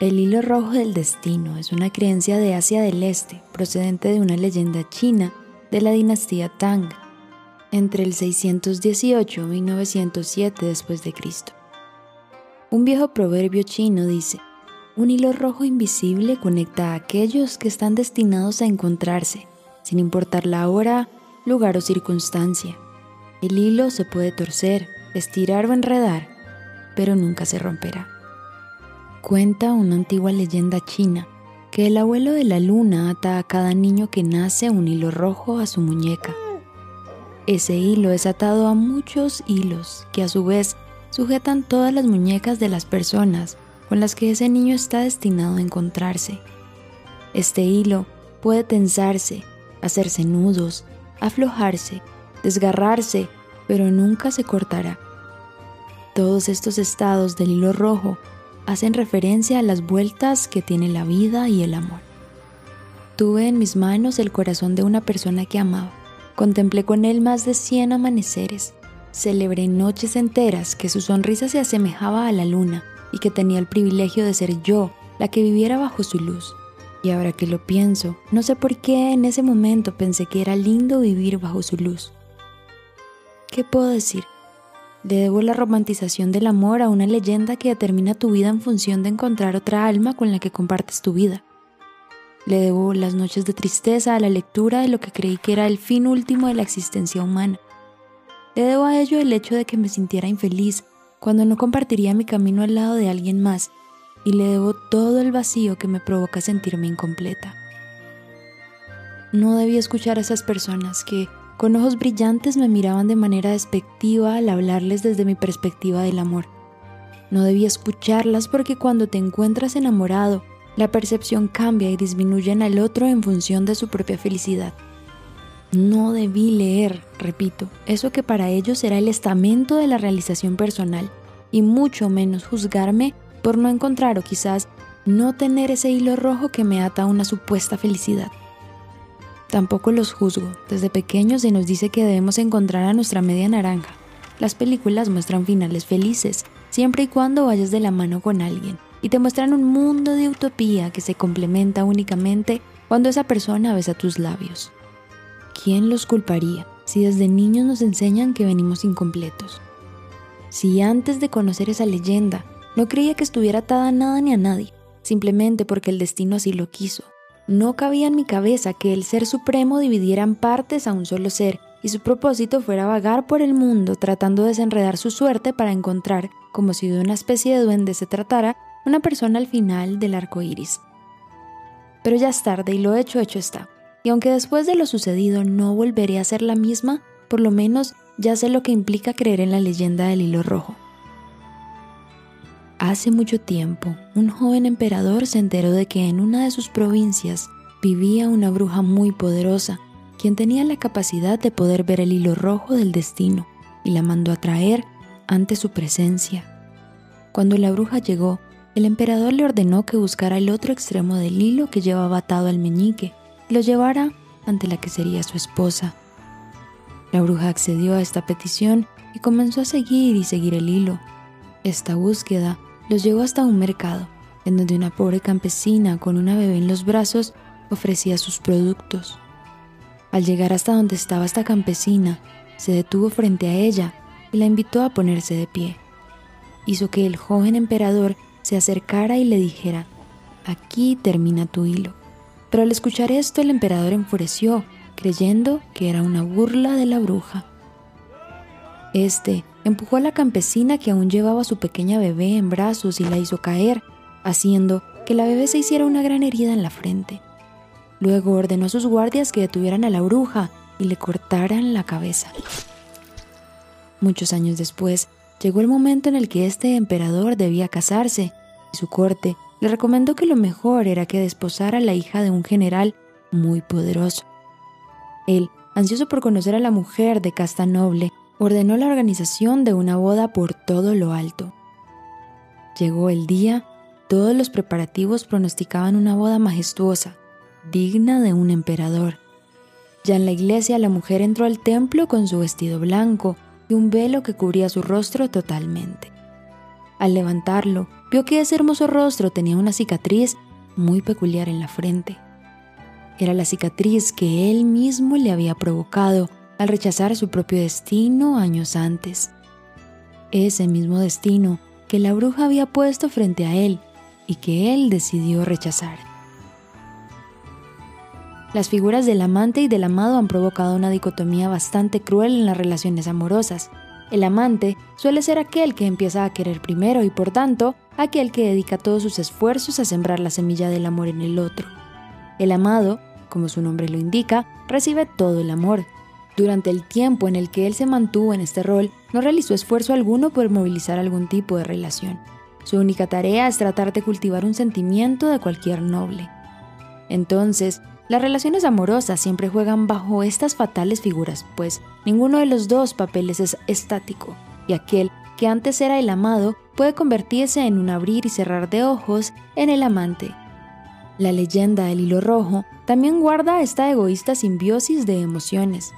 El hilo rojo del destino es una creencia de Asia del Este, procedente de una leyenda china de la dinastía Tang, entre el 618 y 1907 después de Cristo. Un viejo proverbio chino dice: Un hilo rojo invisible conecta a aquellos que están destinados a encontrarse, sin importar la hora, lugar o circunstancia. El hilo se puede torcer, estirar o enredar, pero nunca se romperá. Cuenta una antigua leyenda china que el abuelo de la luna ata a cada niño que nace un hilo rojo a su muñeca. Ese hilo es atado a muchos hilos que a su vez sujetan todas las muñecas de las personas con las que ese niño está destinado a encontrarse. Este hilo puede tensarse, hacerse nudos, aflojarse, desgarrarse, pero nunca se cortará. Todos estos estados del hilo rojo hacen referencia a las vueltas que tiene la vida y el amor. Tuve en mis manos el corazón de una persona que amaba. Contemplé con él más de 100 amaneceres. Celebré noches enteras que su sonrisa se asemejaba a la luna y que tenía el privilegio de ser yo la que viviera bajo su luz. Y ahora que lo pienso, no sé por qué en ese momento pensé que era lindo vivir bajo su luz. ¿Qué puedo decir? Le debo la romantización del amor a una leyenda que determina tu vida en función de encontrar otra alma con la que compartes tu vida. Le debo las noches de tristeza a la lectura de lo que creí que era el fin último de la existencia humana. Le debo a ello el hecho de que me sintiera infeliz cuando no compartiría mi camino al lado de alguien más, y le debo todo el vacío que me provoca sentirme incompleta. No debí escuchar a esas personas que, con ojos brillantes me miraban de manera despectiva al hablarles desde mi perspectiva del amor. No debía escucharlas porque cuando te encuentras enamorado, la percepción cambia y disminuye en el otro en función de su propia felicidad. No debí leer, repito, eso que para ellos era el estamento de la realización personal, y mucho menos juzgarme por no encontrar o quizás no tener ese hilo rojo que me ata a una supuesta felicidad. Tampoco los juzgo. Desde pequeños se nos dice que debemos encontrar a nuestra media naranja. Las películas muestran finales felices, siempre y cuando vayas de la mano con alguien, y te muestran un mundo de utopía que se complementa únicamente cuando esa persona besa tus labios. ¿Quién los culparía si desde niños nos enseñan que venimos incompletos? Si antes de conocer esa leyenda no creía que estuviera atada a nada ni a nadie, simplemente porque el destino así lo quiso, no cabía en mi cabeza que el Ser Supremo dividiera en partes a un solo ser y su propósito fuera vagar por el mundo tratando de desenredar su suerte para encontrar, como si de una especie de duende se tratara, una persona al final del arco iris. Pero ya es tarde y lo hecho, hecho está. Y aunque después de lo sucedido no volveré a ser la misma, por lo menos ya sé lo que implica creer en la leyenda del hilo rojo. Hace mucho tiempo, un joven emperador se enteró de que en una de sus provincias vivía una bruja muy poderosa, quien tenía la capacidad de poder ver el hilo rojo del destino, y la mandó a traer ante su presencia. Cuando la bruja llegó, el emperador le ordenó que buscara el otro extremo del hilo que llevaba atado al meñique y lo llevara ante la que sería su esposa. La bruja accedió a esta petición y comenzó a seguir y seguir el hilo. Esta búsqueda los llevó hasta un mercado, en donde una pobre campesina con una bebé en los brazos ofrecía sus productos. Al llegar hasta donde estaba esta campesina, se detuvo frente a ella y la invitó a ponerse de pie. Hizo que el joven emperador se acercara y le dijera, aquí termina tu hilo. Pero al escuchar esto el emperador enfureció, creyendo que era una burla de la bruja. Este empujó a la campesina que aún llevaba a su pequeña bebé en brazos y la hizo caer, haciendo que la bebé se hiciera una gran herida en la frente. Luego ordenó a sus guardias que detuvieran a la bruja y le cortaran la cabeza. Muchos años después, llegó el momento en el que este emperador debía casarse, y su corte le recomendó que lo mejor era que desposara a la hija de un general muy poderoso. Él, ansioso por conocer a la mujer de casta noble, ordenó la organización de una boda por todo lo alto. Llegó el día, todos los preparativos pronosticaban una boda majestuosa, digna de un emperador. Ya en la iglesia la mujer entró al templo con su vestido blanco y un velo que cubría su rostro totalmente. Al levantarlo, vio que ese hermoso rostro tenía una cicatriz muy peculiar en la frente. Era la cicatriz que él mismo le había provocado al rechazar su propio destino años antes. Ese mismo destino que la bruja había puesto frente a él y que él decidió rechazar. Las figuras del amante y del amado han provocado una dicotomía bastante cruel en las relaciones amorosas. El amante suele ser aquel que empieza a querer primero y por tanto aquel que dedica todos sus esfuerzos a sembrar la semilla del amor en el otro. El amado, como su nombre lo indica, recibe todo el amor. Durante el tiempo en el que él se mantuvo en este rol, no realizó esfuerzo alguno por movilizar algún tipo de relación. Su única tarea es tratar de cultivar un sentimiento de cualquier noble. Entonces, las relaciones amorosas siempre juegan bajo estas fatales figuras, pues ninguno de los dos papeles es estático, y aquel que antes era el amado puede convertirse en un abrir y cerrar de ojos en el amante. La leyenda del hilo rojo también guarda esta egoísta simbiosis de emociones.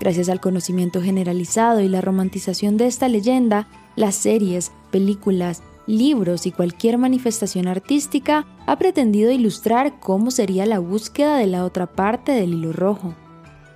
Gracias al conocimiento generalizado y la romantización de esta leyenda, las series, películas, libros y cualquier manifestación artística ha pretendido ilustrar cómo sería la búsqueda de la otra parte del hilo rojo.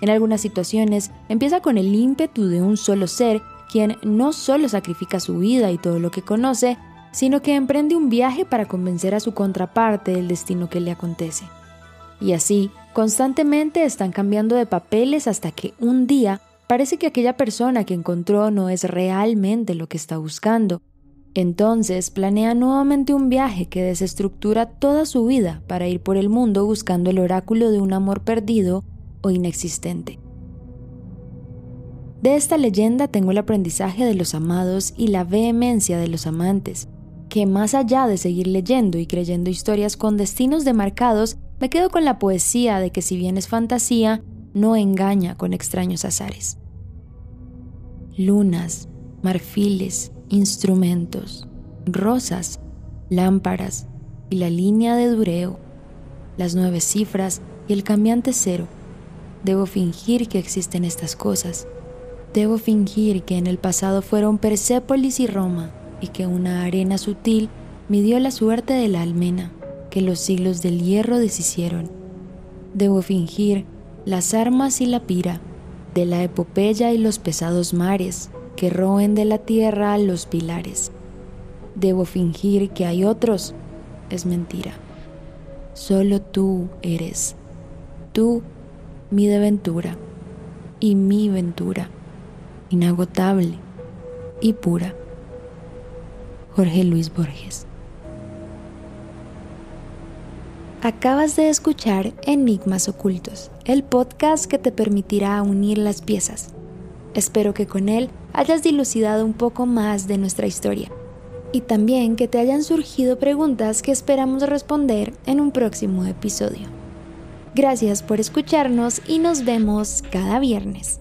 En algunas situaciones empieza con el ímpetu de un solo ser, quien no solo sacrifica su vida y todo lo que conoce, sino que emprende un viaje para convencer a su contraparte del destino que le acontece. Y así, constantemente están cambiando de papeles hasta que un día parece que aquella persona que encontró no es realmente lo que está buscando, entonces planea nuevamente un viaje que desestructura toda su vida para ir por el mundo buscando el oráculo de un amor perdido o inexistente. De esta leyenda tengo el aprendizaje de los amados y la vehemencia de los amantes, que más allá de seguir leyendo y creyendo historias con destinos demarcados, me quedo con la poesía de que si bien es fantasía, no engaña con extraños azares. Lunas, marfiles, instrumentos, rosas, lámparas y la línea de dureo, las nueve cifras y el cambiante cero. Debo fingir que existen estas cosas. Debo fingir que en el pasado fueron Persépolis y Roma y que una arena sutil midió la suerte de la almena que los siglos del hierro deshicieron. Debo fingir las armas y la pira de la epopeya y los pesados mares que roen de la tierra los pilares. Debo fingir que hay otros. Es mentira. Solo tú eres. Tú, mi ventura y mi ventura, inagotable y pura. Jorge Luis Borges. Acabas de escuchar Enigmas Ocultos, el podcast que te permitirá unir las piezas. Espero que con él hayas dilucidado un poco más de nuestra historia y también que te hayan surgido preguntas que esperamos responder en un próximo episodio. Gracias por escucharnos y nos vemos cada viernes.